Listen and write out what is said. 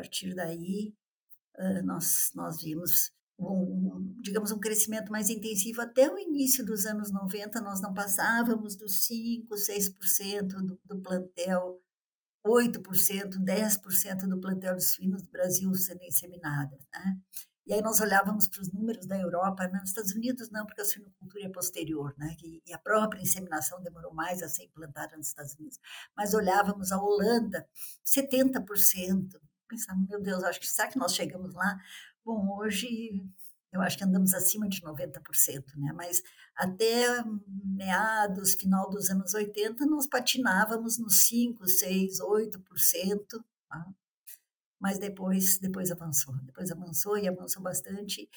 partir daí, nós, nós vimos um, digamos, um crescimento mais intensivo. Até o início dos anos 90, nós não passávamos dos 5%, 6% do, do plantel, 8%, 10% do plantel de suínos do Brasil sendo inseminada. Né? E aí nós olhávamos para os números da Europa, né? nos Estados Unidos não, porque a suinocultura é posterior, né? e a própria inseminação demorou mais a ser implantada nos Estados Unidos. Mas olhávamos a Holanda, 70%. Pensava, meu Deus, acho que será que nós chegamos lá? Bom, hoje eu acho que andamos acima de 90%, né? Mas até meados, final dos anos 80, nós patinávamos nos 5, 6, 8%, tá? mas depois depois avançou, depois avançou e avançou bastante